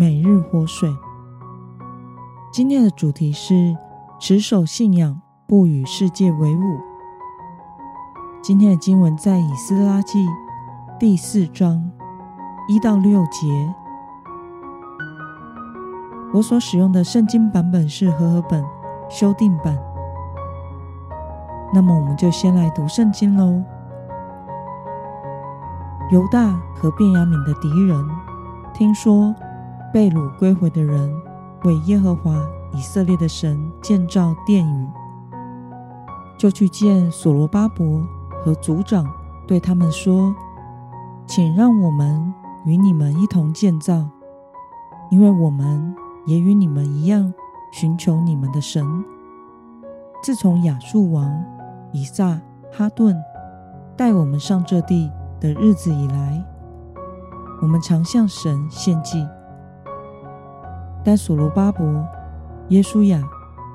每日活水。今天的主题是持守信仰，不与世界为伍。今天的经文在以斯拉记第四章一到六节。我所使用的圣经版本是和合本修订版。那么，我们就先来读圣经喽。犹大和便雅悯的敌人听说被掳归回的人为耶和华以色列的神建造殿宇，就去见所罗巴伯和族长，对他们说：“请让我们与你们一同建造，因为我们也与你们一样寻求你们的神。自从亚述王以撒哈顿带我们上这地。”的日子以来，我们常向神献祭，但所罗巴伯、耶稣亚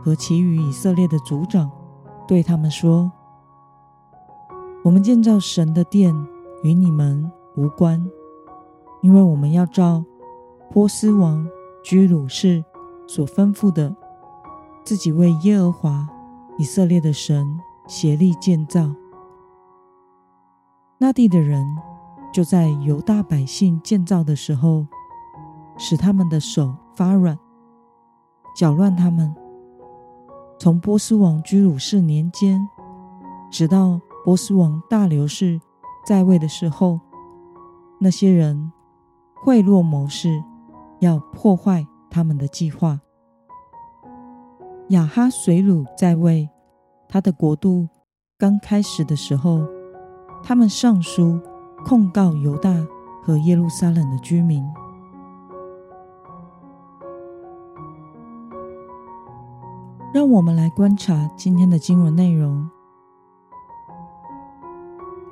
和其余以色列的族长对他们说：“我们建造神的殿与你们无关，因为我们要照波斯王居鲁士所吩咐的，自己为耶和华以色列的神协力建造。”那地的人就在犹大百姓建造的时候，使他们的手发软，搅乱他们。从波斯王居鲁士年间，直到波斯王大流士在位的时候，那些人贿赂谋士，要破坏他们的计划。亚哈随鲁在位，他的国度刚开始的时候。他们上书控告犹大和耶路撒冷的居民。让我们来观察今天的经文内容。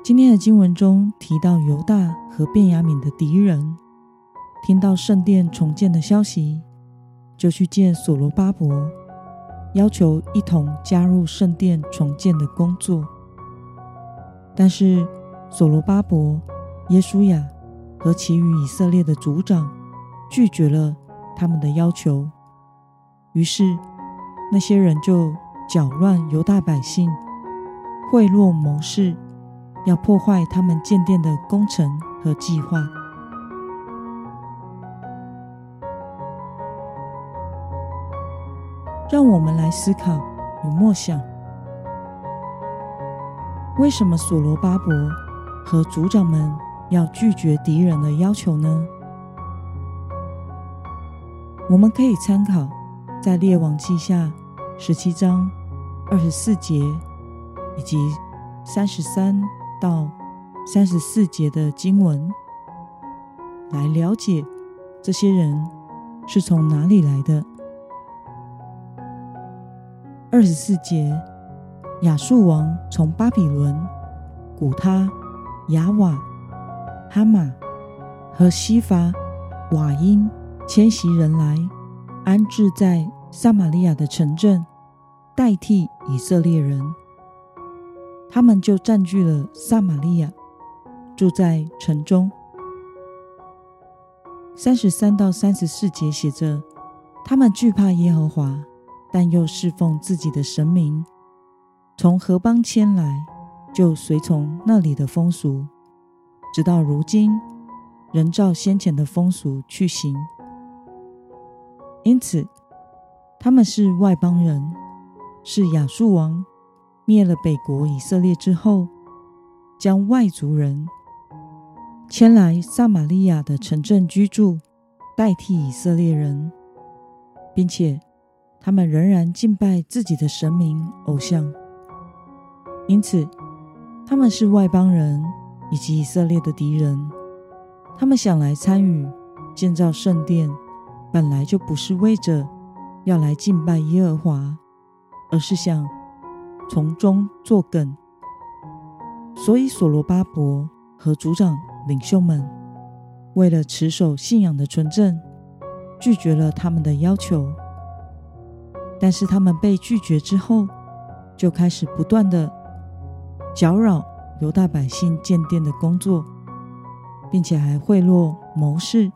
今天的经文中提到犹大和便雅悯的敌人，听到圣殿重建的消息，就去见所罗巴伯，要求一同加入圣殿重建的工作。但是，所罗巴伯、耶稣亚和其余以色列的族长拒绝了他们的要求，于是那些人就搅乱犹大百姓，贿赂谋士，要破坏他们建殿的工程和计划。让我们来思考与默想。为什么所罗巴伯和族长们要拒绝敌人的要求呢？我们可以参考在列王记下十七章二十四节以及三十三到三十四节的经文，来了解这些人是从哪里来的。二十四节。亚述王从巴比伦、古他、亚瓦、哈马和西法瓦因迁徙人来，安置在撒玛利亚的城镇，代替以色列人。他们就占据了撒玛利亚，住在城中。三十三到三十四节写着：他们惧怕耶和华，但又侍奉自己的神明。从何邦迁来，就随从那里的风俗，直到如今，仍照先前的风俗去行。因此，他们是外邦人，是亚述王灭了北国以色列之后，将外族人迁来撒玛利亚的城镇居住，代替以色列人，并且他们仍然敬拜自己的神明偶像。因此，他们是外邦人以及以色列的敌人。他们想来参与建造圣殿，本来就不是为着要来敬拜耶和华，而是想从中作梗。所以所罗巴伯和族长领袖们为了持守信仰的纯正，拒绝了他们的要求。但是他们被拒绝之后，就开始不断的搅扰犹大百姓建殿的工作，并且还贿赂谋士，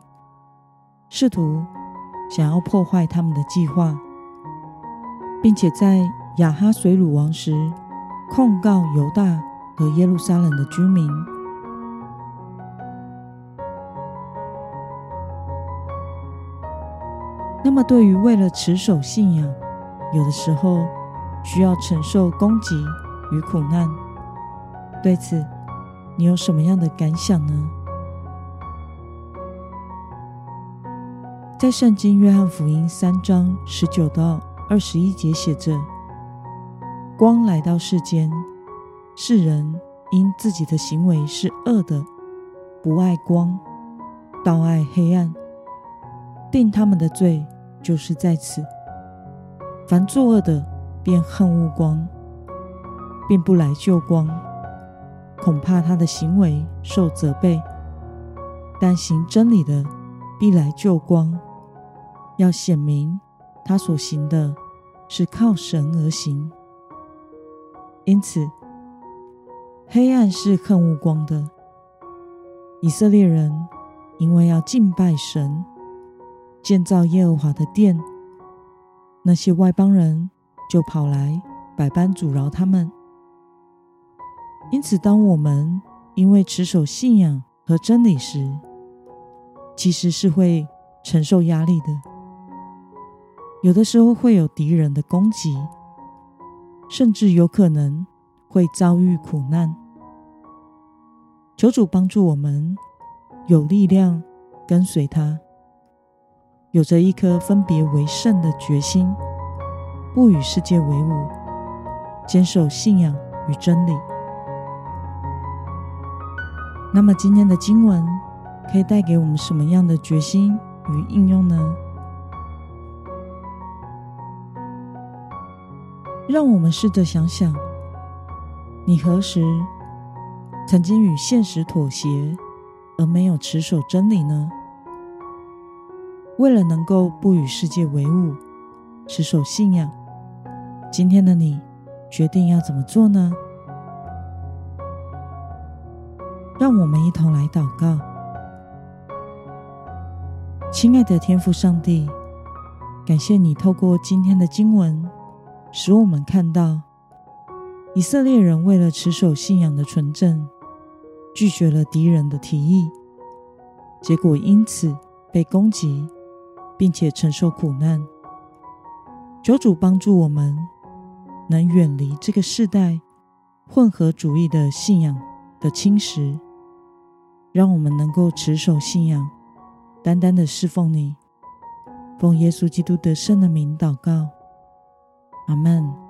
试图想要破坏他们的计划，并且在亚哈随鲁王时控告犹大和耶路撒冷的居民。那么，对于为了持守信仰，有的时候需要承受攻击与苦难，对此你有什么样的感想呢？在圣经约翰福音三章十九到二十一节写着：“光来到世间，世人因自己的行为是恶的，不爱光，倒爱黑暗，定他们的罪就是在此。”凡作恶的，便恨恶光，便不来救光，恐怕他的行为受责备。但行真理的，必来救光，要显明他所行的是靠神而行。因此，黑暗是恨恶光的。以色列人因为要敬拜神，建造耶和华的殿。那些外邦人就跑来百般阻挠他们，因此，当我们因为持守信仰和真理时，其实是会承受压力的。有的时候会有敌人的攻击，甚至有可能会遭遇苦难。求主帮助我们有力量跟随他。有着一颗分别为圣的决心，不与世界为伍，坚守信仰与真理。那么，今天的经文可以带给我们什么样的决心与应用呢？让我们试着想想，你何时曾经与现实妥协，而没有持守真理呢？为了能够不与世界为伍，持守信仰，今天的你决定要怎么做呢？让我们一同来祷告。亲爱的天父上帝，感谢你透过今天的经文，使我们看到以色列人为了持守信仰的纯正，拒绝了敌人的提议，结果因此被攻击。并且承受苦难，求主帮助我们，能远离这个世代混合主义的信仰的侵蚀，让我们能够持守信仰，单单的侍奉你。奉耶稣基督得胜的名祷告，阿门。